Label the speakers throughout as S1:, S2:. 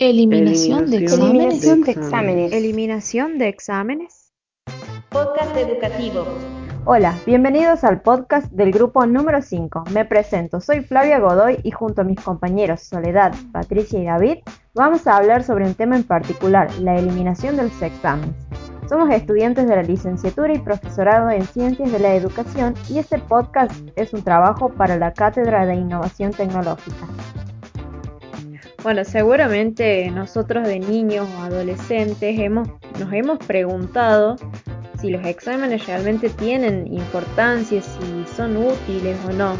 S1: Eliminación, de, exámenes.
S2: Eliminación de exámenes.
S3: Eliminación de exámenes.
S4: Podcast educativo.
S2: Hola, bienvenidos al podcast del grupo número 5. Me presento, soy Flavia Godoy y junto a mis compañeros Soledad, Patricia y David vamos a hablar sobre un tema en particular, la eliminación de los exámenes. Somos estudiantes de la licenciatura y profesorado en Ciencias de la Educación y este podcast es un trabajo para la Cátedra de Innovación Tecnológica.
S3: Bueno, seguramente nosotros de niños o adolescentes hemos, nos hemos preguntado si los exámenes realmente tienen importancia, si son útiles o no.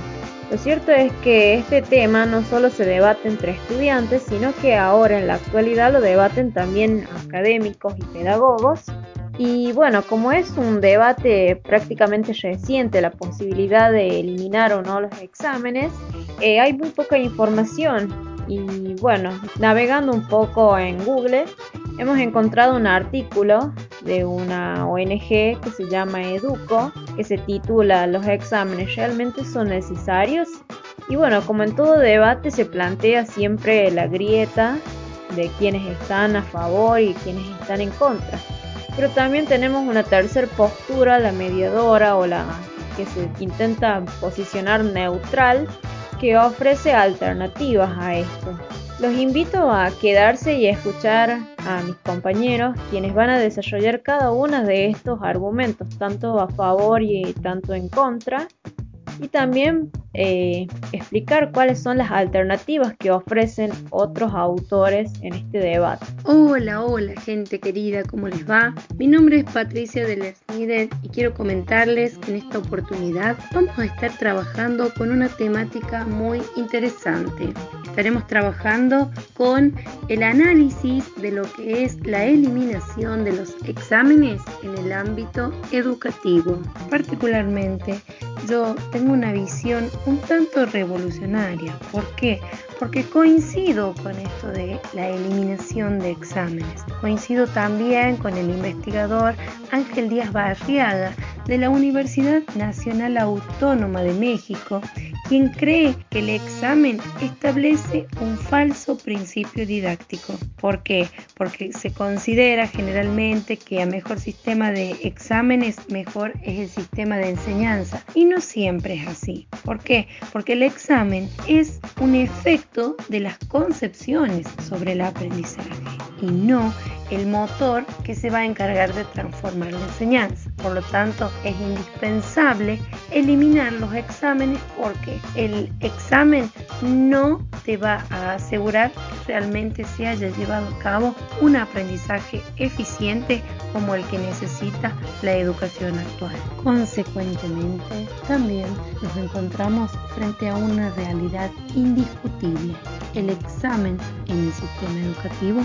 S3: Lo cierto es que este tema no solo se debate entre estudiantes, sino que ahora en la actualidad lo debaten también académicos y pedagogos. Y bueno, como es un debate prácticamente reciente la posibilidad de eliminar o no los exámenes, eh, hay muy poca información y bueno, navegando un poco en Google, hemos encontrado un artículo de una ONG que se llama Educo, que se titula ¿Los exámenes realmente son necesarios? Y bueno, como en todo debate se plantea siempre la grieta de quienes están a favor y quienes están en contra. Pero también tenemos una tercera postura, la mediadora o la que se intenta posicionar neutral, que ofrece alternativas a esto. Los invito a quedarse y a escuchar a mis compañeros, quienes van a desarrollar cada uno de estos argumentos, tanto a favor y tanto en contra, y también eh, explicar cuáles son las alternativas que ofrecen otros autores en este debate.
S5: Hola, hola gente querida, ¿cómo les va? Mi nombre es Patricia de Lesnider y quiero comentarles que en esta oportunidad vamos a estar trabajando con una temática muy interesante. Estaremos trabajando con el análisis de lo que es la eliminación de los exámenes en el ámbito educativo. Particularmente, yo tengo una visión un tanto revolucionaria. ¿Por qué? Porque coincido con esto de la eliminación de exámenes. Coincido también con el investigador Ángel Díaz Barriaga de la Universidad Nacional Autónoma de México, quien cree que el examen establece un falso principio didáctico. ¿Por qué? Porque se considera generalmente que a mejor sistema de exámenes, mejor es el sistema de enseñanza. Y no siempre es así. ¿Por qué? Porque el examen es un efecto de las concepciones sobre el aprendizaje y no el motor que se va a encargar de transformar la enseñanza. Por lo tanto, es indispensable eliminar los exámenes porque el examen no te va a asegurar que realmente se haya llevado a cabo un aprendizaje eficiente como el que necesita la educación actual. Consecuentemente, también nos encontramos frente a una realidad indiscutible. El examen en el sistema educativo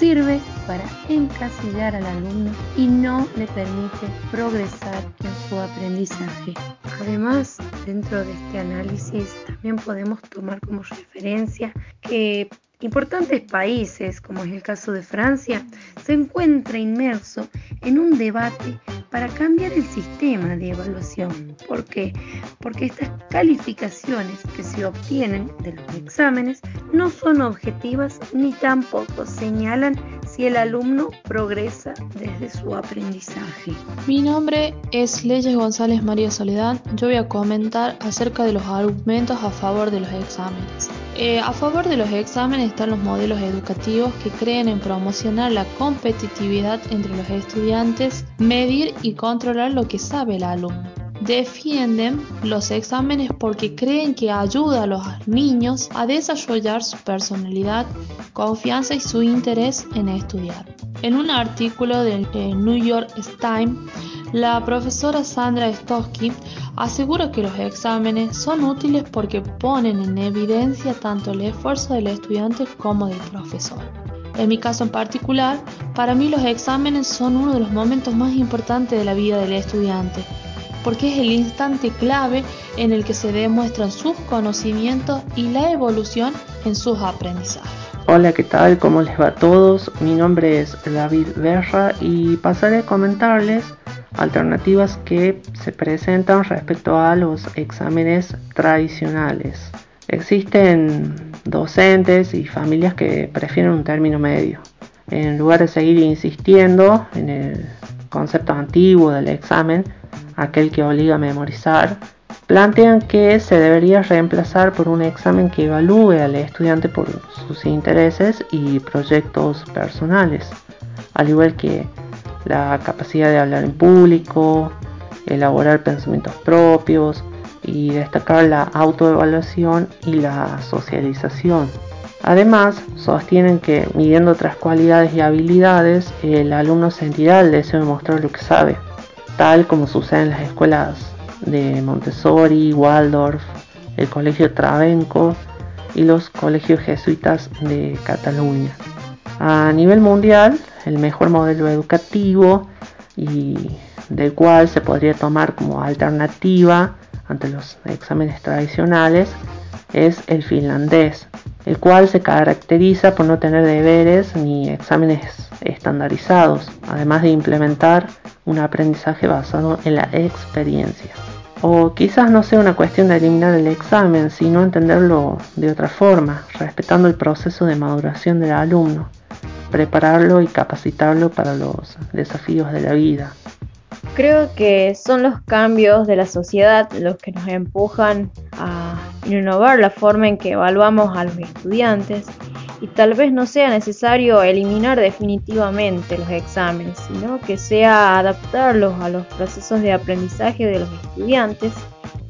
S5: sirve para encasillar al alumno y no le permite progresar en su aprendizaje. Además, dentro de este análisis también podemos tomar como referencia que importantes países, como es el caso de Francia, se encuentra inmerso en un debate para cambiar el sistema de evaluación. ¿Por qué? Porque estas calificaciones que se obtienen de los exámenes no son objetivas ni tampoco señalan si el alumno progresa desde su aprendizaje.
S1: Mi nombre es Leyes González María Soledad. Yo voy a comentar acerca de los argumentos a favor de los exámenes. Eh, a favor de los exámenes están los modelos educativos que creen en promocionar la competitividad entre los estudiantes, medir y controlar lo que sabe el alumno. Defienden los exámenes porque creen que ayuda a los niños a desarrollar su personalidad, confianza y su interés en estudiar. En un artículo del New York Times, la profesora Sandra Stosky asegura que los exámenes son útiles porque ponen en evidencia tanto el esfuerzo del estudiante como del profesor. En mi caso en particular, para mí los exámenes son uno de los momentos más importantes de la vida del estudiante, porque es el instante clave en el que se demuestran sus conocimientos y la evolución en sus aprendizajes.
S6: Hola, ¿qué tal? ¿Cómo les va a todos? Mi nombre es David Berra y pasaré a comentarles alternativas que se presentan respecto a los exámenes tradicionales. Existen docentes y familias que prefieren un término medio. En lugar de seguir insistiendo en el concepto antiguo del examen, aquel que obliga a memorizar, plantean que se debería reemplazar por un examen que evalúe al estudiante por sus intereses y proyectos personales, al igual que la capacidad de hablar en público, elaborar pensamientos propios y destacar la autoevaluación y la socialización. Además, sostienen que midiendo otras cualidades y habilidades, el alumno sentirá el deseo de mostrar lo que sabe, tal como sucede en las escuelas de Montessori, Waldorf, el Colegio Travenco y los colegios jesuitas de Cataluña. A nivel mundial, el mejor modelo educativo y del cual se podría tomar como alternativa ante los exámenes tradicionales es el finlandés, el cual se caracteriza por no tener deberes ni exámenes estandarizados, además de implementar un aprendizaje basado en la experiencia. O quizás no sea una cuestión de eliminar el examen, sino entenderlo de otra forma, respetando el proceso de maduración del alumno, prepararlo y capacitarlo para los desafíos de la vida.
S3: Creo que son los cambios de la sociedad los que nos empujan a innovar la forma en que evaluamos a los estudiantes y tal vez no sea necesario eliminar definitivamente los exámenes, sino que sea adaptarlos a los procesos de aprendizaje de los estudiantes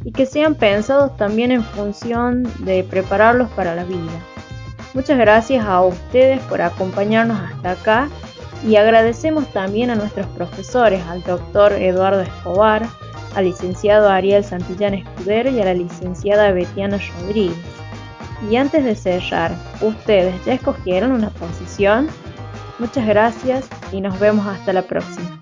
S3: y que sean pensados también en función de prepararlos para la vida. Muchas gracias a ustedes por acompañarnos hasta acá y agradecemos también a nuestros profesores, al doctor Eduardo Escobar, al licenciado Ariel Santillán Escudero y a la licenciada Betiana Rodríguez. Y antes de cerrar, ¿ustedes ya escogieron una posición? Muchas gracias y nos vemos hasta la próxima.